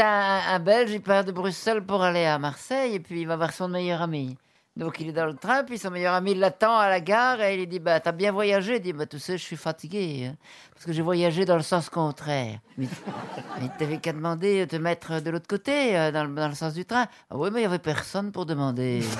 Un, un Belge, il part de Bruxelles pour aller à Marseille et puis il va voir son meilleur ami. Donc il est dans le train, puis son meilleur ami l'attend à la gare et il lui dit bah t'as bien voyagé Il dit bah tu sais je suis fatigué hein, parce que j'ai voyagé dans le sens contraire. Mais, mais t'avais qu'à demander de te mettre de l'autre côté euh, dans, le- dans le sens du train. Ah oui mais il y avait personne pour demander.